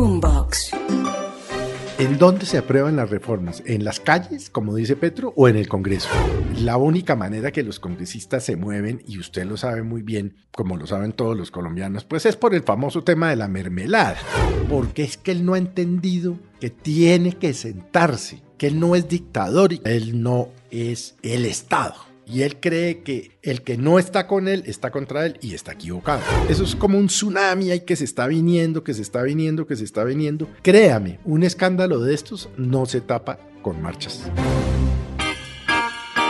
Boombox. ¿En dónde se aprueban las reformas? ¿En las calles, como dice Petro, o en el Congreso? La única manera que los congresistas se mueven, y usted lo sabe muy bien, como lo saben todos los colombianos, pues es por el famoso tema de la mermelada. Porque es que él no ha entendido que tiene que sentarse, que él no es dictador y él no es el Estado y él cree que el que no está con él está contra él y está equivocado. Eso es como un tsunami ahí que se está viniendo, que se está viniendo, que se está viniendo. Créame, un escándalo de estos no se tapa con marchas.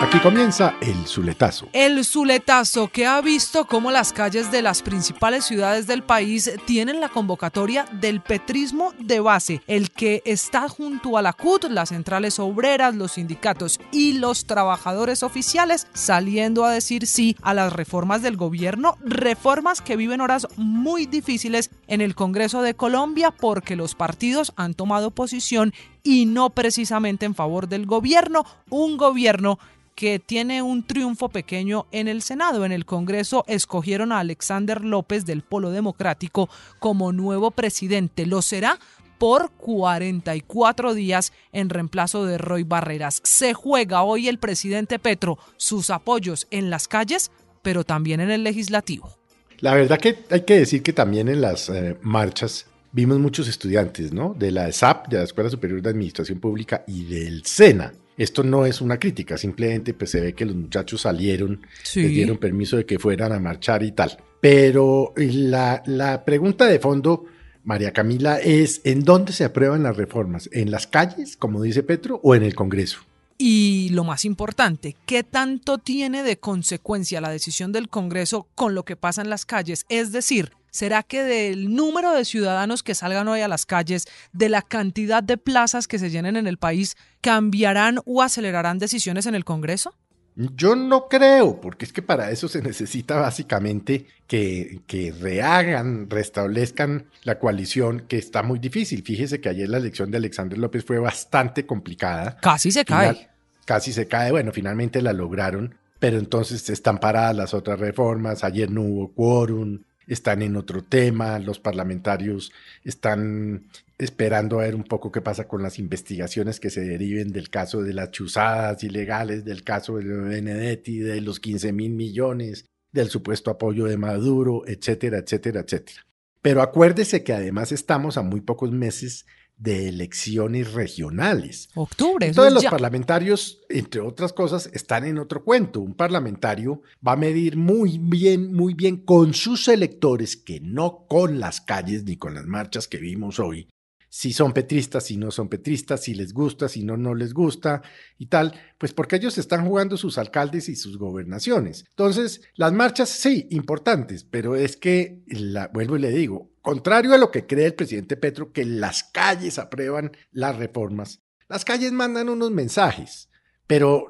Aquí comienza el Zuletazo. El Zuletazo que ha visto cómo las calles de las principales ciudades del país tienen la convocatoria del petrismo de base, el que está junto a la CUT, las centrales obreras, los sindicatos y los trabajadores oficiales saliendo a decir sí a las reformas del gobierno, reformas que viven horas muy difíciles en el Congreso de Colombia porque los partidos han tomado posición y no precisamente en favor del gobierno, un gobierno que tiene un triunfo pequeño en el Senado. En el Congreso escogieron a Alexander López del Polo Democrático como nuevo presidente. Lo será por 44 días en reemplazo de Roy Barreras. Se juega hoy el presidente Petro sus apoyos en las calles, pero también en el legislativo. La verdad que hay que decir que también en las eh, marchas vimos muchos estudiantes, ¿no? De la ESAP, de la Escuela Superior de Administración Pública y del SENA. Esto no es una crítica, simplemente pues se ve que los muchachos salieron, les dieron permiso de que fueran a marchar y tal. Pero la, la pregunta de fondo, María Camila, es ¿en dónde se aprueban las reformas? ¿En las calles, como dice Petro, o en el Congreso? Y lo más importante, ¿qué tanto tiene de consecuencia la decisión del Congreso con lo que pasa en las calles? Es decir, ¿Será que del número de ciudadanos que salgan hoy a las calles, de la cantidad de plazas que se llenen en el país, cambiarán o acelerarán decisiones en el Congreso? Yo no creo, porque es que para eso se necesita básicamente que, que, rehagan, restablezcan la coalición, que está muy difícil. Fíjese que ayer la elección de Alexander López fue bastante complicada. Casi se cae. casi se cae. Bueno, finalmente la lograron, pero entonces están paradas las otras reformas. Ayer no hubo quórum están en otro tema, los parlamentarios están esperando a ver un poco qué pasa con las investigaciones que se deriven del caso de las chuzadas ilegales, del caso de Benedetti, de los 15 mil millones, del supuesto apoyo de Maduro, etcétera, etcétera, etcétera. Pero acuérdese que además estamos a muy pocos meses de elecciones regionales. Octubre. Entonces los parlamentarios, entre otras cosas, están en otro cuento. Un parlamentario va a medir muy bien, muy bien con sus electores, que no con las calles ni con las marchas que vimos hoy, si son petristas, si no son petristas, si les gusta, si no, no les gusta y tal, pues porque ellos están jugando sus alcaldes y sus gobernaciones. Entonces, las marchas sí, importantes, pero es que, la, vuelvo y le digo, contrario a lo que cree el presidente Petro, que las calles aprueban las reformas, las calles mandan unos mensajes. Pero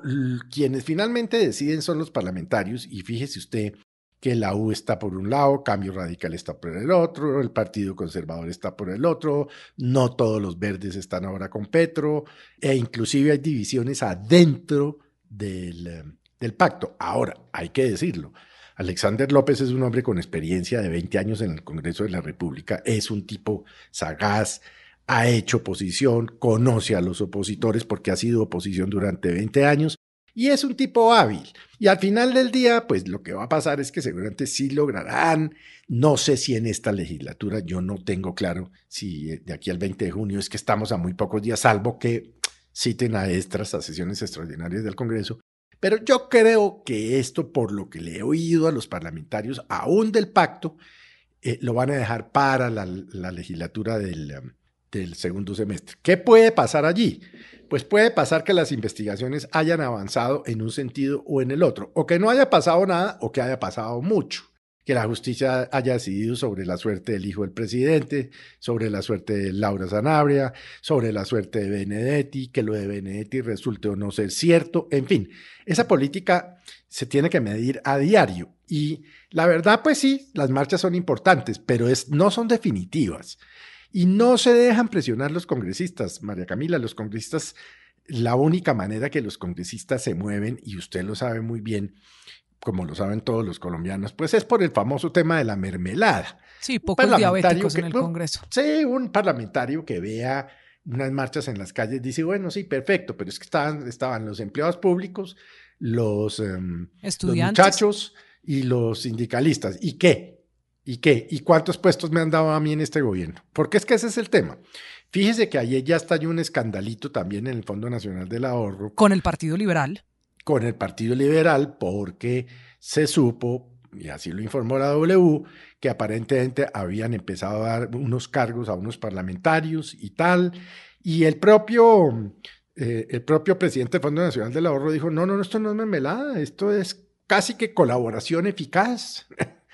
quienes finalmente deciden son los parlamentarios y fíjese usted que la U está por un lado, Cambio Radical está por el otro, el Partido Conservador está por el otro, no todos los verdes están ahora con Petro, e inclusive hay divisiones adentro del, eh, del pacto. Ahora, hay que decirlo, Alexander López es un hombre con experiencia de 20 años en el Congreso de la República, es un tipo sagaz, ha hecho oposición, conoce a los opositores porque ha sido oposición durante 20 años y es un tipo hábil. Y al final del día, pues lo que va a pasar es que seguramente sí lograrán. No sé si en esta legislatura, yo no tengo claro si de aquí al 20 de junio es que estamos a muy pocos días, salvo que citen a extras, a sesiones extraordinarias del Congreso. Pero yo creo que esto, por lo que le he oído a los parlamentarios, aún del pacto, eh, lo van a dejar para la, legislatura del, del segundo semestre. ¿Qué puede pasar allí? pues puede pasar que las investigaciones hayan avanzado en un sentido o en el otro, o que no haya pasado nada o que haya pasado mucho, que la justicia haya decidido sobre la suerte del hijo del presidente, sobre la suerte de Laura Zanabria, sobre la suerte de Benedetti, que lo de Benedetti resulte o no ser cierto, en fin, esa política se tiene que medir a diario y la verdad pues sí, las marchas son importantes, pero es, no son definitivas. Y no se dejan presionar los congresistas, María Camila, los congresistas, la única manera que los congresistas se mueven, y usted lo sabe muy bien, como lo saben todos los colombianos, pues es por el famoso tema de la mermelada. Sí, pocos diabéticos en el Congreso. Sí, un parlamentario que vea unas marchas en las calles dice, bueno, sí, perfecto, pero es que estaban, estaban los empleados públicos, los, em, muchachos y los sindicalistas. ¿Y qué? ¿Y qué? ¿Y cuántos puestos me han dado a mí en este gobierno? Porque es que ese es el tema. Fíjese que ayer ya estalló un escandalito también en el Fondo Nacional del Ahorro. Con el Partido Liberal. Con el Partido Liberal, porque se supo, y así lo informó la W, que aparentemente habían empezado a dar unos cargos a unos parlamentarios y tal. Y el propio, eh, el propio presidente del Fondo Nacional del Ahorro dijo, no, no, esto no es mermelada, esto es casi que colaboración eficaz.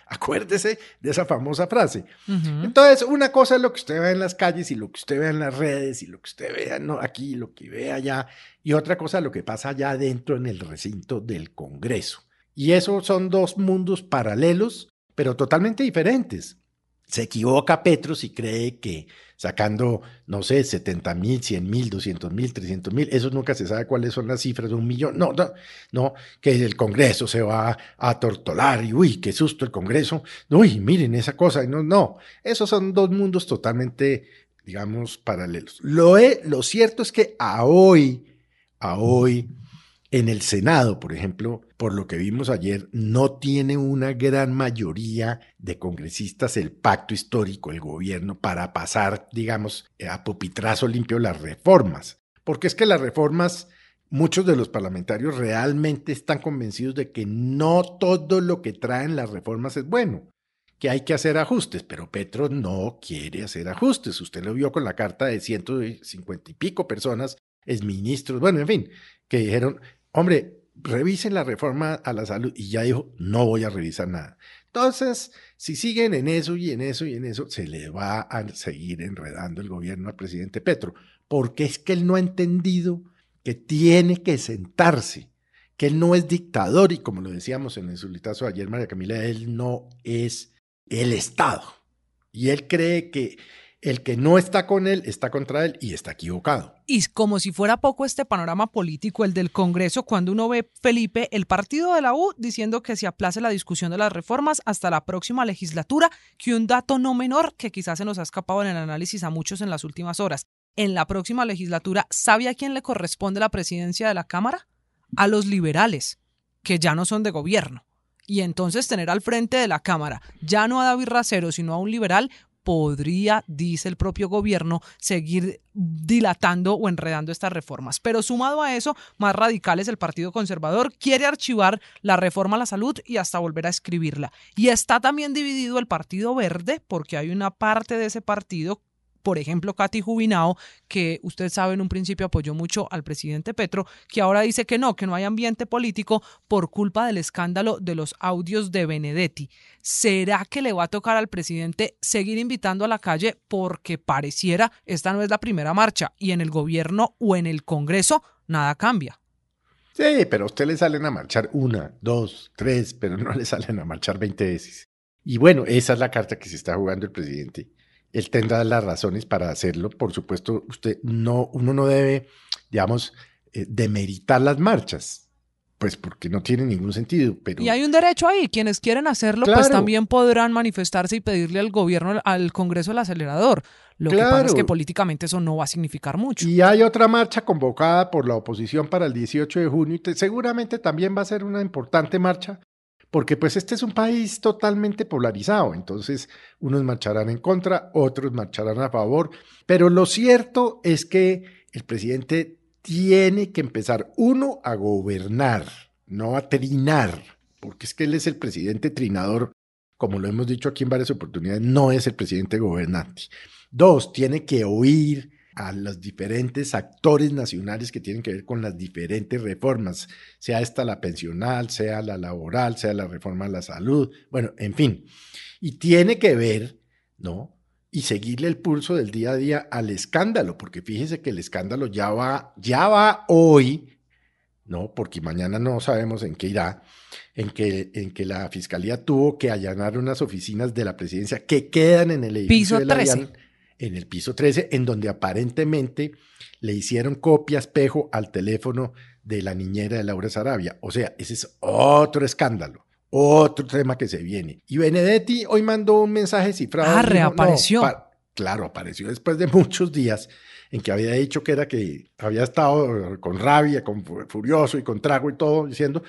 Acuérdese de esa famosa frase. Entonces, una cosa es lo que usted ve en las calles y lo que usted ve en las redes y lo que usted vea no, aquí, lo que ve allá, y otra cosa es lo que pasa allá adentro en el recinto del Congreso. Y esos son dos mundos paralelos, pero totalmente diferentes. Se equivoca Petro si cree que sacando, no sé, 70 mil, 100 mil, 200 mil, 300 mil, eso nunca se sabe cuáles son las cifras de un millón. No, no, no, que el Congreso se va a tortolar y uy, qué susto el Congreso. Uy, miren esa cosa. No, no, esos son dos mundos totalmente, digamos, paralelos. Lo, lo cierto es que a hoy, a hoy, en el Senado, por ejemplo, por lo que vimos ayer, no tiene una gran mayoría de congresistas el pacto histórico, el gobierno, para pasar, digamos, a pupitrazo limpio las reformas. Porque es que las reformas, muchos de los parlamentarios realmente están convencidos de que no todo lo que traen las reformas es bueno que hay que hacer ajustes, pero Petro no quiere hacer ajustes. Usted lo vio con la carta de 150 y pico personas, es ministros, bueno, en fin, que dijeron, hombre, revisen la reforma a la salud y ya dijo, no voy a revisar nada. Entonces, si siguen en eso y en eso y en eso, se le va a seguir enredando el gobierno al presidente Petro, porque es que él no ha entendido que tiene que sentarse, que él no es dictador y como lo decíamos en el solitazo ayer, María Camila, él no es el Estado. Y él cree que el que no está con él está contra él y está equivocado. Y como si fuera poco este panorama político, el del Congreso, cuando uno ve, Felipe, el partido de la U diciendo que se aplace la discusión de las reformas hasta la próxima legislatura, que un dato no menor que quizás se nos ha escapado en el análisis a muchos en las últimas horas. En la próxima legislatura, ¿sabe a quién le corresponde la presidencia de la Cámara? A los liberales, que ya no son de gobierno y entonces tener al frente de la Cámara ya no a David Racero, sino a un liberal, podría, dice el propio gobierno, seguir dilatando o enredando estas reformas. Pero sumado a eso, más radical es el Partido Conservador, quiere archivar la reforma a la salud y hasta volver a escribirla. Y está también dividido el Partido Verde, porque hay una parte de ese partido por ejemplo, Katy Jubinao, que usted sabe en un principio apoyó mucho al presidente Petro, que ahora dice que no, que no hay ambiente político por culpa del escándalo de los audios de Benedetti. ¿Será que le va a tocar al presidente seguir invitando a la calle porque pareciera esta no es la primera marcha y en el gobierno o en el Congreso nada cambia? Sí, pero a usted le salen a marchar una, dos, tres, pero no le salen a marchar 20 veces. Y bueno, esa es la carta que se está jugando el presidente él tendrá las razones para hacerlo. Por supuesto, usted no, uno no debe, digamos, eh, demeritar las marchas, pues porque no tiene ningún sentido. Pero... Y hay un derecho ahí, quienes quieren hacerlo, pues también podrán manifestarse y pedirle al gobierno, al Congreso el acelerador. Lo que pasa es que políticamente eso no va a significar mucho. Y hay otra marcha convocada por la oposición para el 18 de junio y seguramente también va a ser una importante marcha porque pues este es un país totalmente polarizado, entonces unos marcharán en contra, otros marcharán a favor, pero lo cierto es que el presidente tiene que empezar, uno, a gobernar, no a trinar, porque es que él es el presidente trinador, como lo hemos dicho aquí en varias oportunidades, no es el presidente gobernante. Dos, tiene que oír a los diferentes actores nacionales que tienen que ver con las diferentes reformas, sea esta la pensional, sea la laboral, sea la reforma a la salud, bueno, en fin. Y tiene que ver, ¿no? Y seguirle el pulso del día a día al escándalo, porque fíjese que el escándalo ya va, ya va hoy, ¿no? Porque mañana no sabemos en qué irá, en que, en que la fiscalía tuvo que allanar unas oficinas de la presidencia que quedan en el edificio Piso de la en el piso 13, en donde aparentemente le hicieron copia espejo al teléfono de la niñera de Laura Sarabia. O sea, ese es otro escándalo, otro tema que se viene. Y Benedetti hoy mandó un mensaje cifrado. Ah, reapareció. claro, apareció después de muchos días en que había dicho que era que había estado con rabia, con furioso y con trago y todo, diciendo,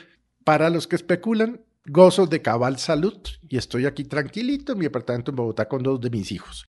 para los que especulan, gozos de cabal salud y estoy aquí tranquilito en mi apartamento en Bogotá con dos de mis hijos.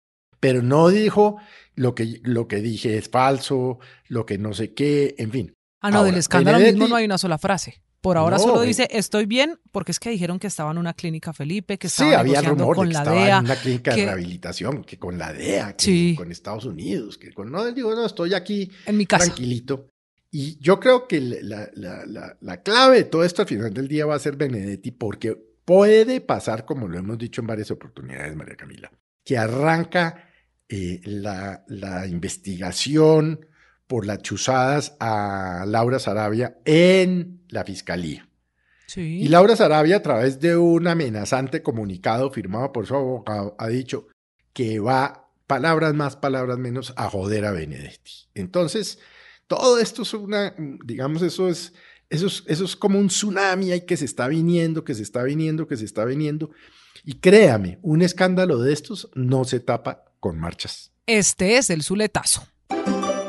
Pero no dijo lo que, lo que dije es falso, lo que no sé qué, en fin. Ah, no, del escándalo mismo no hay una sola frase. Por ahora solo dice estoy bien porque es que dijeron que estaba en una clínica Felipe, que estaba sí, había rumor con de que la estaba en una clínica de rehabilitación, que con la DEA, que con Estados Unidos, que con no digo no estoy aquí en mi casa. tranquilito. Y yo creo que la, la, la, clave de todo esto al final del día va a ser Benedetti, porque puede pasar, como lo hemos dicho en varias oportunidades, María Camila, que arranca eh, la, investigación por las chuzadas a Laura Sarabia en la fiscalía. Sí. Y Laura Sarabia, a través de un amenazante comunicado firmado por su abogado, ha dicho que va, palabras más, palabras menos, a joder a Benedetti. Entonces, todo esto es una, digamos, eso es, eso es, eso es como un tsunami ahí que se está viniendo, que se está viniendo, que se está viniendo. Y créame, un escándalo de estos no se tapa con marchas. Este es el Zuletazo.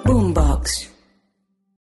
Boombox.